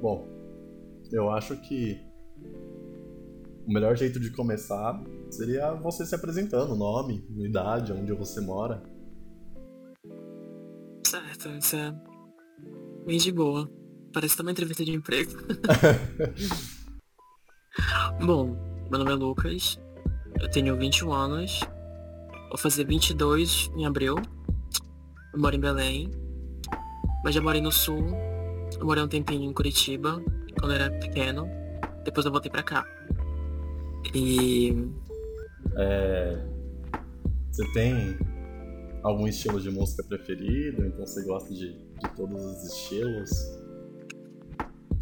Bom, eu acho que o melhor jeito de começar seria você se apresentando, nome, idade, onde você mora. Certo, isso é bem de boa. Parece também entrevista de emprego. Bom, meu nome é Lucas, eu tenho 21 anos, vou fazer 22 em abril, eu moro em Belém, mas já morei no sul, eu morei um tempinho em Curitiba, quando eu era pequeno, depois eu voltei pra cá. E. É... Você tem algum estilo de música preferido? Então você gosta de, de todos os estilos?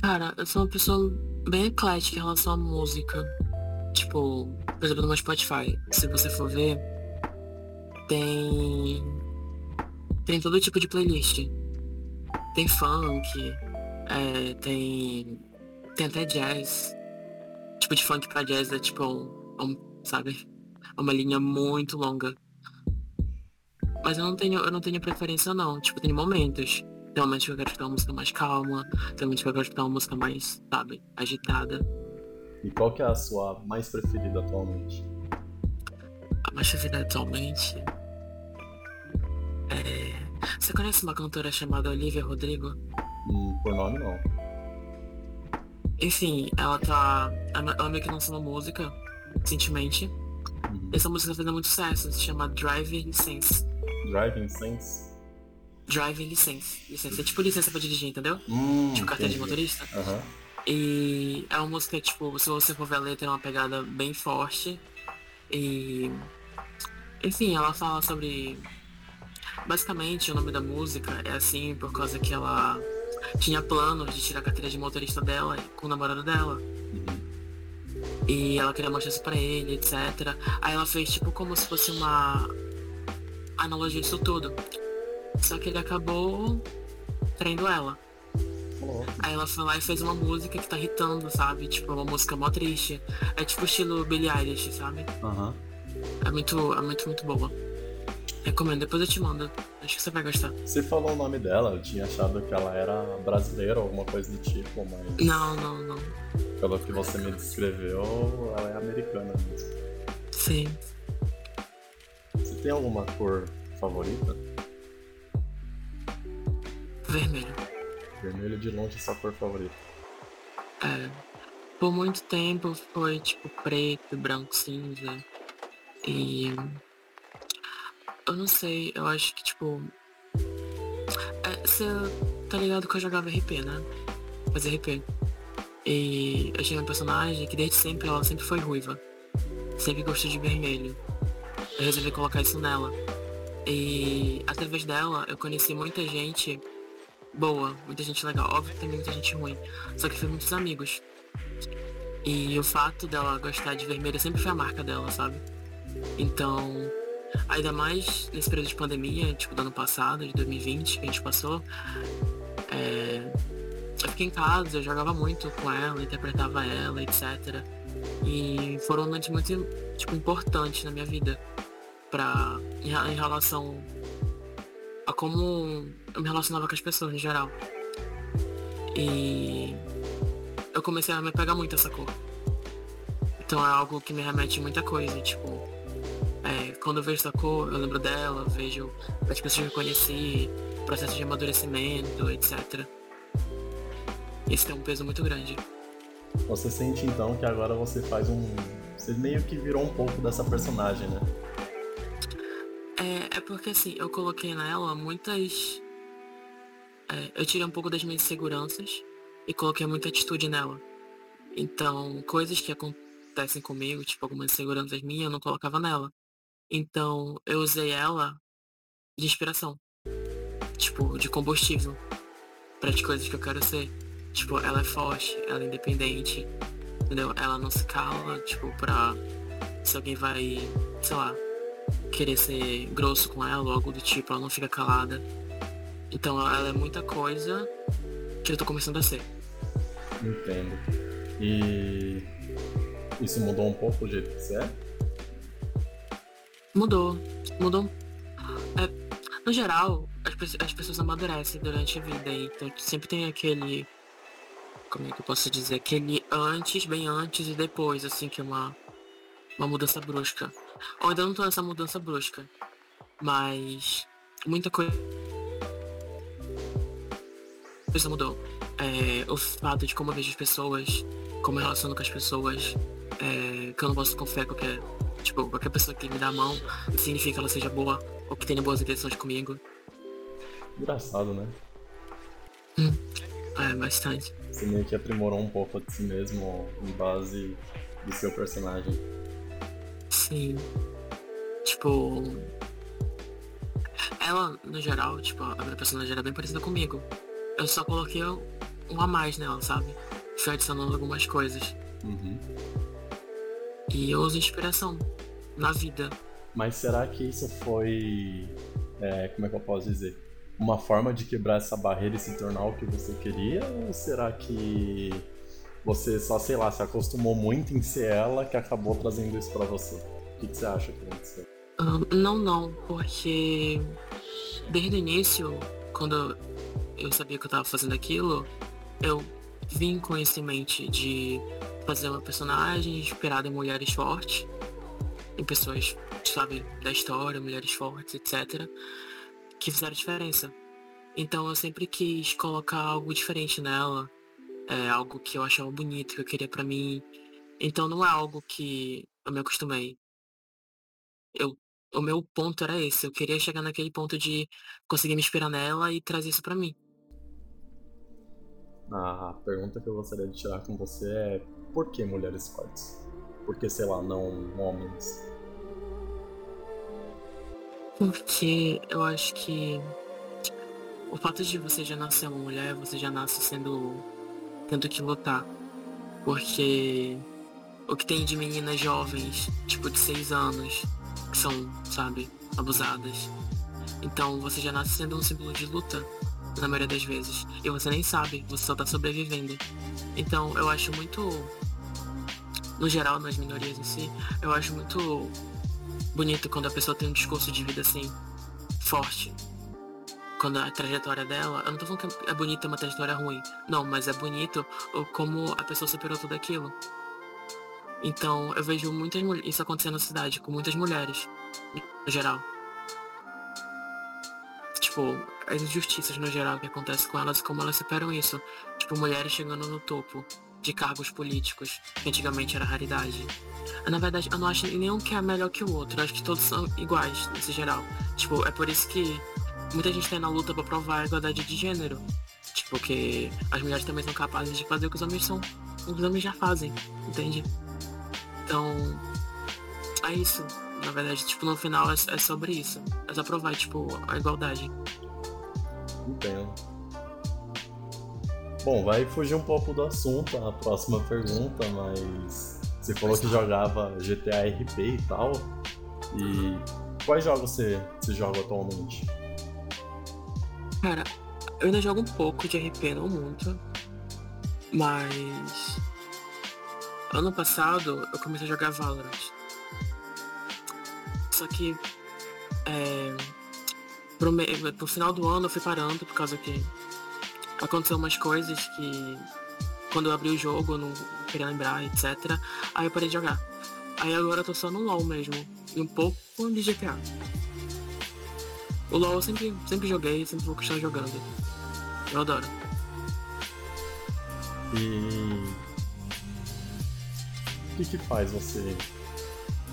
Cara, eu sou uma pessoa bem eclética em relação à música. Tipo, por exemplo, no meu Spotify, se você for ver, tem. Tem todo tipo de playlist. Tem funk, é, tem. Tem até jazz. Tipo, de funk pra jazz é tipo um, um sabe? É uma linha muito longa. Mas eu não tenho, eu não tenho preferência não. Tipo, tem momentos. Tem momentos que eu quero escutar uma música mais calma, tem momentos que eu quero escutar uma música mais, sabe, agitada. E qual que é a sua mais preferida atualmente? A mais preferida atualmente. É. Você conhece uma cantora chamada Olivia Rodrigo? Hum, por nome não. Enfim, ela tá. Ela meio que lançou uma música recentemente. Uhum. Essa música tá fazendo muito sucesso, se chama Driving License. Driving Sense? Driving License. Licença. É tipo licença pra dirigir, entendeu? Hum, tipo carteira de motorista. Uhum. E é uma música, tipo, se você for ver a letra, é uma pegada bem forte. E. Enfim, ela fala sobre. Basicamente, o nome da música é assim por causa que ela tinha planos de tirar a carteira de motorista dela com o namorado dela. E ela queria mostrar isso pra ele, etc. Aí ela fez tipo como se fosse uma analogia disso tudo. Só que ele acabou traindo ela. Aí ela foi lá e fez uma música que tá irritando, sabe? Tipo, uma música mó triste. É tipo estilo Billie Eilish, sabe? Uhum. É muito, é muito, muito boa. Recomendo, depois eu te mando. Acho que você vai gostar. Você falou o nome dela, eu tinha achado que ela era brasileira ou alguma coisa do tipo, mas. Não, não, não. Pelo que você me descreveu, ela é americana mesmo. Sim. Você tem alguma cor favorita? Vermelho. Vermelho de longe é sua cor favorita. É. Por muito tempo foi tipo preto, branco, cinza. E. Eu não sei, eu acho que tipo. É, você tá ligado que eu jogava RP, né? Fazer RP. E eu tinha uma personagem que desde sempre ela sempre foi ruiva. Sempre gostou de vermelho. Eu resolvi colocar isso nela. E através dela eu conheci muita gente boa, muita gente legal. Óbvio que tem muita gente ruim. Só que foi muitos amigos. E o fato dela gostar de vermelho sempre foi a marca dela, sabe? Então, ainda mais nesse período de pandemia, tipo do ano passado, de 2020, que a gente passou, é... eu fiquei em casa, eu jogava muito com ela, interpretava ela, etc. E foram momentos muito, tipo, importantes na minha vida. Pra, em, em relação a como eu me relacionava com as pessoas em geral. E eu comecei a me pegar muito essa cor. Então é algo que me remete muita coisa, tipo, quando eu vejo essa cor, eu lembro dela, vejo as pessoas que eu conheci, processo de amadurecimento, etc. Isso tem um peso muito grande. Você sente então que agora você faz um. Você meio que virou um pouco dessa personagem, né? É, é porque assim, eu coloquei nela muitas. É, eu tirei um pouco das minhas inseguranças e coloquei muita atitude nela. Então, coisas que acontecem comigo, tipo algumas inseguranças minhas, eu não colocava nela. Então, eu usei ela de inspiração. Tipo, de combustível. Para as coisas que eu quero ser. Tipo, ela é forte, ela é independente. Entendeu? Ela não se cala, tipo, pra. Se alguém vai, sei lá, querer ser grosso com ela ou algo do tipo, ela não fica calada. Então ela é muita coisa que eu tô começando a ser. Entendo. E isso mudou um pouco o jeito que você é? Mudou. Mudou. É, no geral, as, as pessoas amadurecem durante a vida, então sempre tem aquele como é que eu posso dizer? Aquele antes, bem antes e depois, assim, que é uma, uma mudança brusca. Ou ainda não tô nessa mudança brusca. Mas muita coisa mudou. É, o fato de como eu vejo as pessoas, como eu relaciono com as pessoas, é, que eu não posso confiar qualquer, tipo, qualquer pessoa que me dá a mão, significa que ela seja boa ou que tenha boas intenções comigo. Engraçado, né? Hum, é, bastante. Você meio que aprimorou um pouco de si mesmo em base do seu personagem. Sim. Tipo. Ela, no geral, tipo, a minha personagem era bem parecida comigo. Eu só coloquei um a mais nela, sabe? Fui adicionando algumas coisas. Uhum. E eu uso inspiração na vida. Mas será que isso foi. É, como é que eu posso dizer? Uma forma de quebrar essa barreira e se tornar o que você queria? Ou será que você só, sei lá, se acostumou muito em ser ela que acabou trazendo isso para você? O que, que, você acha que aconteceu? Uh, não, não, porque desde o início, quando eu sabia que eu tava fazendo aquilo, eu vim com isso em mente de fazer uma personagem inspirada em mulheres fortes, em pessoas, sabe, da história, mulheres fortes, etc., que fizeram diferença. Então eu sempre quis colocar algo diferente nela, é, algo que eu achava bonito, que eu queria para mim. Então não é algo que eu me acostumei. Eu, o meu ponto era esse, eu queria chegar naquele ponto de conseguir me inspirar nela e trazer isso para mim. A pergunta que eu gostaria de tirar com você é por que mulheres fortes? Por que, sei lá, não homens? Porque eu acho que o fato de você já nascer uma mulher, você já nasce sendo. tendo que lutar. Porque o que tem de meninas jovens, tipo de 6 anos, que são, sabe, abusadas. Então você já nasce sendo um símbolo de luta na maioria das vezes. E você nem sabe, você só tá sobrevivendo. Então eu acho muito. No geral, nas minorias em si, eu acho muito bonito quando a pessoa tem um discurso de vida assim, forte. Quando a trajetória dela, eu não tô falando que é bonito ter uma trajetória ruim. Não, mas é bonito como a pessoa superou tudo aquilo. Então eu vejo muitas isso acontecendo na cidade, com muitas mulheres, no geral tipo, as injustiças no geral que acontecem com elas, como elas superam isso. Tipo, mulheres chegando no topo de cargos políticos, que antigamente era raridade. Na verdade, eu não acho nenhum que é melhor que o outro. Eu acho que todos são iguais, nesse geral. Tipo, é por isso que muita gente tá na luta pra provar a igualdade de gênero. Tipo, que as mulheres também são capazes de fazer o que os homens são. Os homens já fazem, entende? Então, é isso. Na verdade, tipo, no final é, é sobre isso. É só provar, tipo, a igualdade. Entendo. Bom, vai fugir um pouco do assunto a próxima pergunta, mas você falou que jogava GTA RP e tal. E quais jogos você, você joga atualmente? Cara, eu ainda jogo um pouco de RP, não muito. Mas. Ano passado eu comecei a jogar Valorant. Só que é, pro, me, pro final do ano eu fui parando por causa que aconteceu umas coisas que quando eu abri o jogo eu não queria lembrar, etc. Aí eu parei de jogar. Aí agora eu tô só no LOL mesmo. E um pouco de GTA. O LOL eu sempre, sempre joguei, sempre vou continuar jogando. Eu adoro. E o que, que faz você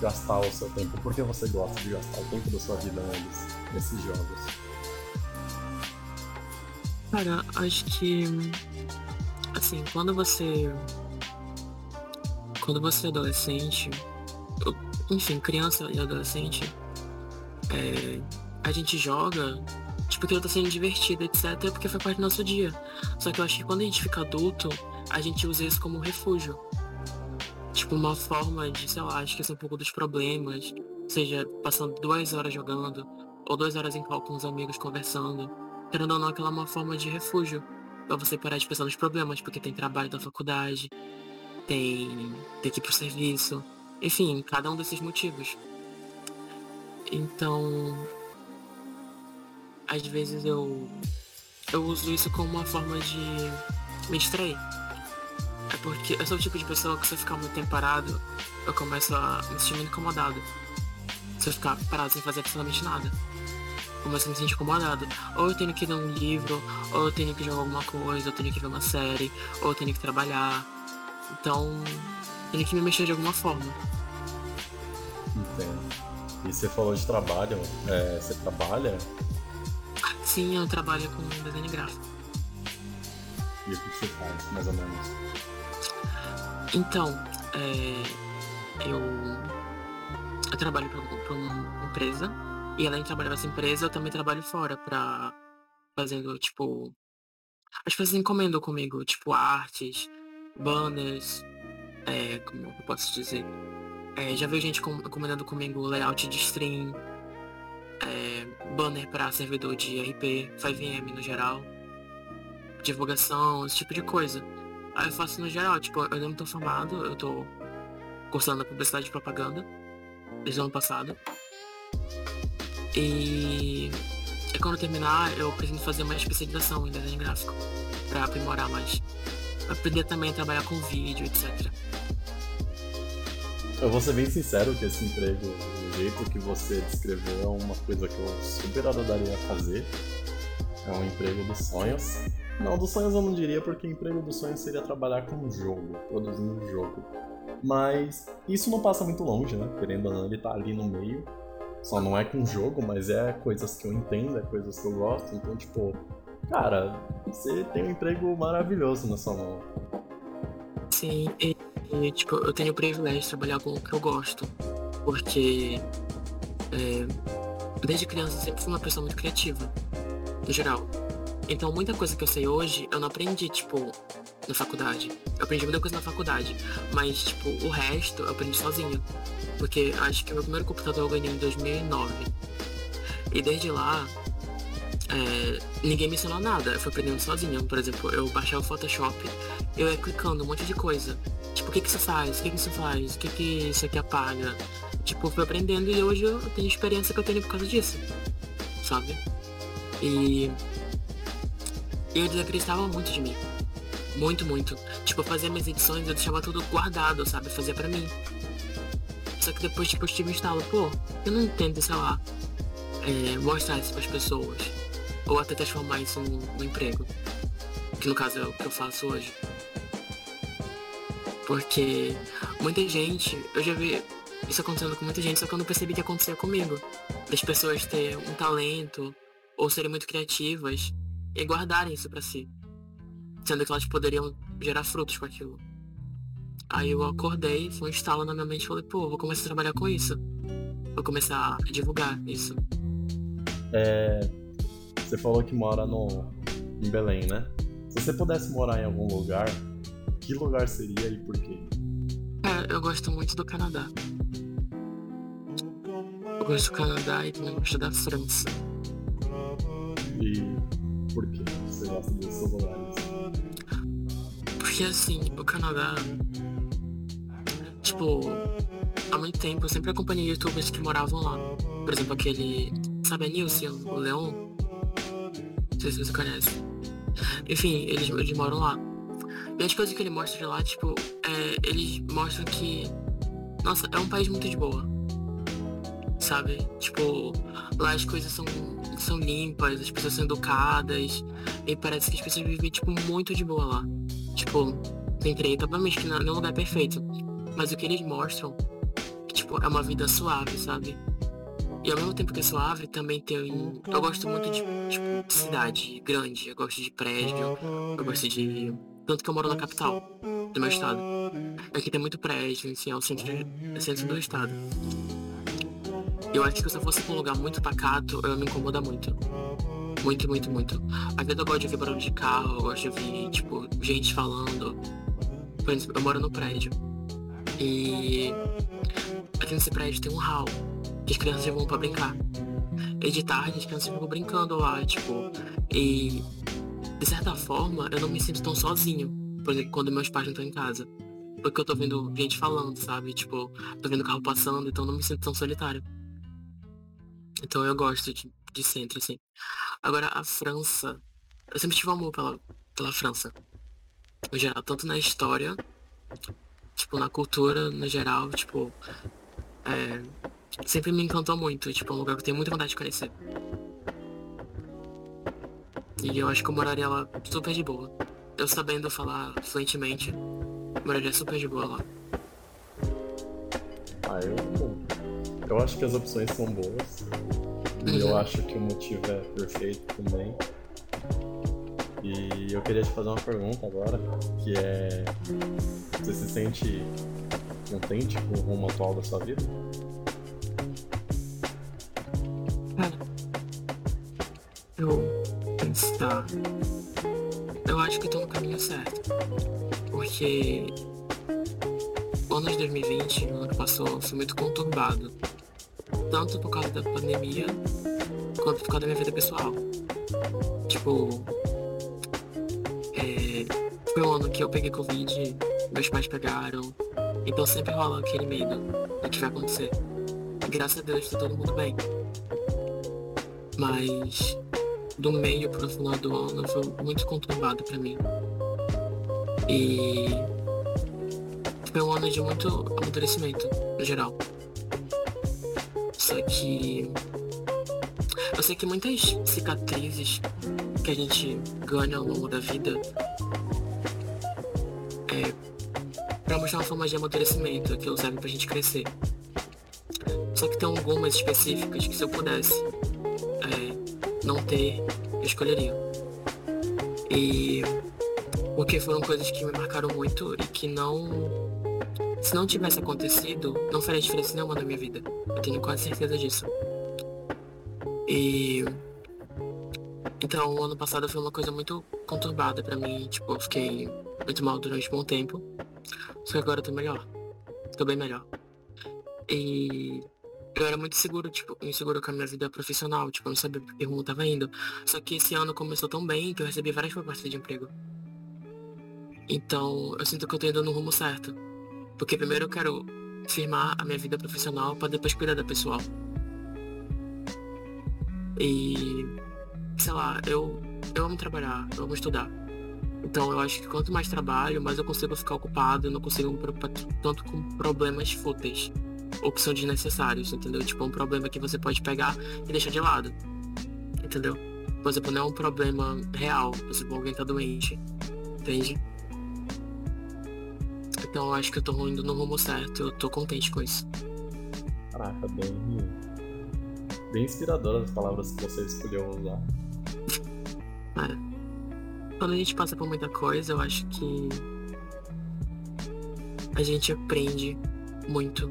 gastar o seu tempo? Por que você gosta de gastar o tempo da sua vida nesses jogos? Cara, acho que assim, quando você quando você é adolescente, enfim, criança e adolescente, é, a gente joga tipo que tá sendo divertido, etc, porque foi parte do nosso dia. Só que eu acho que quando a gente fica adulto, a gente usa isso como refúgio tipo, uma forma de, sei lá, esquecer um pouco dos problemas, seja passando duas horas jogando, ou duas horas em call com os amigos conversando. Querendo ou não, aquela é uma forma de refúgio pra você parar de pensar nos problemas, porque tem trabalho da faculdade, tem, tem que ir pro serviço, enfim, cada um desses motivos. Então, às vezes eu, eu uso isso como uma forma de me distrair. É porque eu sou o tipo de pessoa que se eu ficar muito tempo parado, eu começo a me sentir incomodado. Se eu ficar parado sem fazer absolutamente nada. Começo a me sentir incomodado. Ou eu tenho que ler um livro, ou eu tenho que jogar alguma coisa, ou eu tenho que ver uma série, ou eu tenho que trabalhar. Então, tenho que me mexer de alguma forma. Entendo. E você falou de trabalho, é, você trabalha? Sim, eu trabalho com desenho gráfico. E o que você faz, mais ou menos? Então, é, eu, eu trabalho para uma empresa e além de trabalhar nessa empresa, eu também trabalho fora para fazendo, tipo, as pessoas encomendam comigo, tipo, artes, banners, é, como eu posso dizer, é, já veio gente encomendando comigo layout de stream, é, banner para servidor de RP, 5M no geral, divulgação, esse tipo de coisa. Aí eu faço no geral, tipo, eu não tô formado, eu tô cursando publicidade e propaganda desde o ano passado. E, e quando terminar, eu pretendo fazer uma especialização em desenho gráfico para aprimorar mais. Aprender também a trabalhar com vídeo, etc. Eu vou ser bem sincero que esse emprego, do jeito que você descreveu, é uma coisa que eu super adoraria fazer. É um emprego dos sonhos. Não, dos sonhos eu não diria, porque emprego dos sonhos seria trabalhar com jogo, produzindo jogo. Mas isso não passa muito longe, né? Querendo ou não, ele tá ali no meio. Só não é com jogo, mas é coisas que eu entendo, é coisas que eu gosto. Então, tipo, cara, você tem um emprego maravilhoso na sua mão. Sim, e, e tipo, eu tenho o privilégio de trabalhar com o que eu gosto. Porque é, desde criança eu sempre fui uma pessoa muito criativa, no geral. Então muita coisa que eu sei hoje eu não aprendi, tipo, na faculdade. Eu aprendi muita coisa na faculdade, mas, tipo, o resto eu aprendi sozinho. Porque acho que meu primeiro computador eu ganhei em 2009. E desde lá, é, ninguém me ensinou nada, eu fui aprendendo sozinho. Por exemplo, eu baixei o Photoshop, eu ia clicando um monte de coisa. Tipo, o que que isso faz? O que que isso faz? O que que isso aqui apaga? Tipo, fui aprendendo e hoje eu tenho experiência que eu tenho por causa disso. Sabe? E eu desacreditava muito de mim. Muito, muito. Tipo, eu fazia minhas edições, eu deixava tudo guardado, sabe? Eu fazia pra mim. Só que depois, tipo, tive um estalo, pô, eu não tento, sei lá, é, mostrar isso pras pessoas. Ou até transformar isso num, num emprego. Que no caso é o que eu faço hoje. Porque muita gente, eu já vi isso acontecendo com muita gente, só que eu não percebi que acontecia comigo. Das pessoas terem um talento ou serem muito criativas e guardarem isso para si. Sendo que elas poderiam gerar frutos com aquilo. Aí eu acordei, foi um estalo na minha mente e falei, pô, vou começar a trabalhar com isso. Vou começar a divulgar isso. É, você falou que mora no, em Belém, né? Se você pudesse morar em algum lugar, que lugar seria e por quê? É, eu gosto muito do Canadá. Eu gosto do Canadá e também gosto da França. E por que você gosta desses lugares? Porque assim, o Canadá. Tipo, há muito tempo eu sempre acompanhei youtubers que moravam lá. Por exemplo, aquele. Sabe a Nilce, o Leon? Não sei se você conhece. Enfim, eles, eles moram lá. E as coisas que ele mostra de lá, tipo, é, eles mostram que. Nossa, é um país muito de boa. Sabe? Tipo, lá as coisas são, são limpas, as pessoas são educadas. E parece que as pessoas vivem, tipo, muito de boa lá. Tipo, tem treta, obviamente que não é um lugar perfeito. Mas o que eles mostram, tipo, é uma vida suave, sabe? E ao mesmo tempo que é suave, também tem. Eu gosto muito de, tipo, cidade grande. Eu gosto de prédio. Eu gosto de. Tanto que eu moro na capital do meu estado. Aqui tem muito prédio, enfim, é o centro, é centro do estado. Eu acho que se eu fosse pra um lugar muito pacato, eu me incomoda muito. Muito, muito, muito. Às vezes eu gosto de ouvir barulho de carro, eu gosto de ouvir, tipo, gente falando. Por exemplo, eu moro no prédio. E aqui nesse prédio tem um hall que as crianças vão pra brincar. E de tarde as crianças ficam brincando lá, tipo. E de certa forma eu não me sinto tão sozinho. Por exemplo, quando meus pais não estão em casa. Porque eu tô vendo gente falando, sabe? Tipo, tô vendo carro passando, então não me sinto tão solitário. Então eu gosto de, de centro, assim. Agora, a França. Eu sempre tive amor pela, pela França. no geral, tanto na história, tipo, na cultura, no geral, tipo, é, sempre me encantou muito, tipo, é um lugar que eu tenho muita vontade de conhecer. E eu acho que eu moraria lá super de boa. Eu sabendo falar fluentemente, moraria super de boa lá. Ah, eu. Eu acho que as opções são boas. E uhum. eu acho que o motivo é perfeito também. E eu queria te fazer uma pergunta agora, que é. Você se sente contente com o rumo atual da sua vida? Cara, eu pensar. Eu acho que tô no caminho certo. Porque o ano de 2020, o ano que passou, foi muito conturbado. Tanto por causa da pandemia, quanto por causa da minha vida pessoal. Tipo, foi um ano que eu peguei Covid, meus pais pegaram. Então sempre rola aquele medo do que vai acontecer. Graças a Deus tá todo mundo bem. Mas do meio pro final do ano foi muito conturbado para mim. E foi um ano de muito amadurecimento, no geral. Só que eu sei que muitas cicatrizes que a gente ganha ao longo da vida é pra mostrar uma forma de amadurecimento, que serve pra gente crescer. Só que tem algumas específicas que se eu pudesse é, não ter, eu escolheria. E porque foram coisas que me marcaram muito e que não se não tivesse acontecido, não faria diferença nenhuma na minha vida. Eu tenho quase certeza disso. E. Então, o ano passado foi uma coisa muito conturbada para mim. Tipo, eu fiquei muito mal durante um bom tempo. Só que agora eu tô melhor. Tô bem melhor. E eu era muito seguro, tipo, inseguro com a minha vida profissional, tipo, eu não sabia que rumo tava indo. Só que esse ano começou tão bem que eu recebi várias propostas de emprego. Então, eu sinto que eu tô indo no rumo certo. Porque primeiro eu quero firmar a minha vida profissional para depois cuidar da pessoal. E sei lá, eu, eu amo trabalhar, eu amo estudar. Então eu acho que quanto mais trabalho, mais eu consigo ficar ocupado, eu não consigo me preocupar tanto com problemas fúteis ou que são desnecessários, entendeu? Tipo, um problema que você pode pegar e deixar de lado. Entendeu? Por exemplo, não é um problema real, por exemplo, alguém tá doente. Entende? Então eu acho que eu tô indo no rumo certo, eu tô contente com isso. Caraca, bem. Bem inspiradoras as palavras que você escolheu usar. É. Quando a gente passa por muita coisa, eu acho que a gente aprende muito.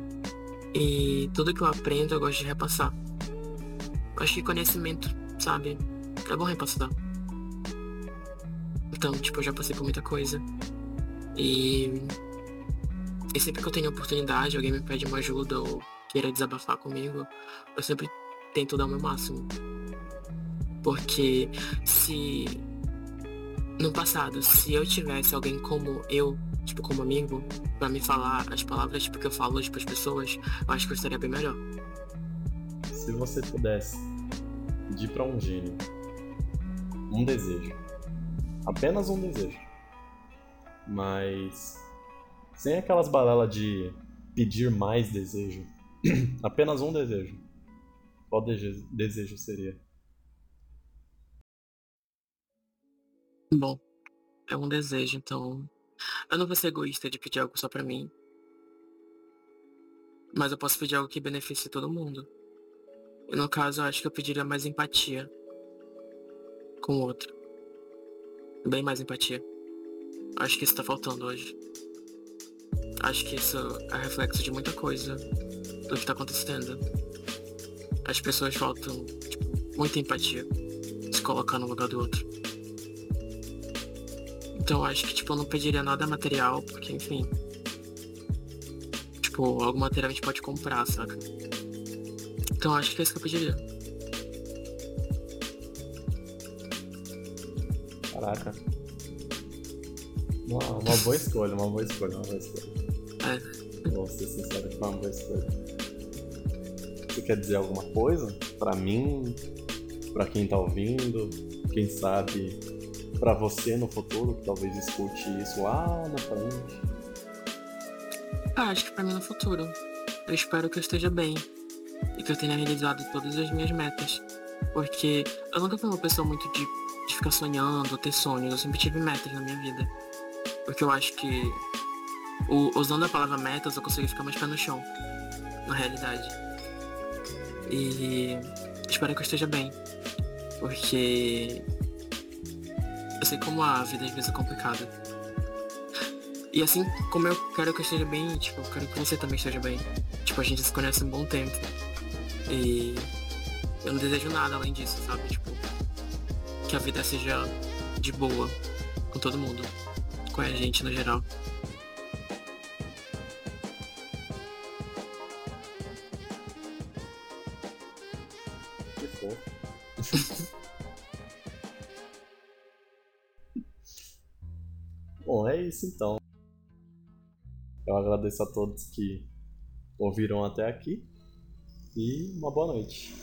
E tudo que eu aprendo eu gosto de repassar. Eu acho que conhecimento, sabe? É bom repassar. Então, tipo, eu já passei por muita coisa. E e sempre que eu tenho oportunidade, alguém me pede uma ajuda ou queira desabafar comigo, eu sempre tento dar o meu máximo. Porque se no passado, se eu tivesse alguém como eu, tipo, como amigo, para me falar as palavras tipo, que eu falo tipo, as pessoas, eu acho que eu estaria bem melhor. Se você pudesse pedir para um gênio um desejo, apenas um desejo, mas sem aquelas balelas de pedir mais desejo. Apenas um desejo. Qual desejo seria? Bom, é um desejo, então. Eu não vou ser egoísta de pedir algo só pra mim. Mas eu posso pedir algo que beneficie todo mundo. E no caso, eu acho que eu pediria mais empatia com o outro. Bem mais empatia. Acho que isso tá faltando hoje. Acho que isso é reflexo de muita coisa do que tá acontecendo. As pessoas faltam tipo, muita empatia, se colocar no lugar do outro. Então acho que tipo, eu não pediria nada material, porque enfim. Tipo, algo material a gente pode comprar, saca? Então acho que é isso que eu pediria. Caraca. Uma, uma boa escolha, uma boa escolha, uma boa escolha. É. Vou ser sincero, foi uma boa escolha. Você quer dizer alguma coisa? Pra mim, pra quem tá ouvindo, quem sabe para você no futuro, que talvez escute isso lá na frente? Ah, acho que pra mim no futuro. Eu espero que eu esteja bem e que eu tenha realizado todas as minhas metas. Porque eu nunca fui uma pessoa muito de, de ficar sonhando, ter sonhos. Eu sempre tive metas na minha vida. Porque eu acho que o, usando a palavra metas eu consegui ficar mais pé no chão. Na realidade. E espero que eu esteja bem. Porque eu sei como a vida às vezes é complicada. E assim como eu quero que eu esteja bem, tipo, eu quero que você também esteja bem. Tipo, a gente se conhece um bom tempo. E eu não desejo nada além disso, sabe? Tipo, que a vida seja de boa com todo mundo. Com a gente no geral. Isso então. Eu agradeço a todos que ouviram até aqui e uma boa noite.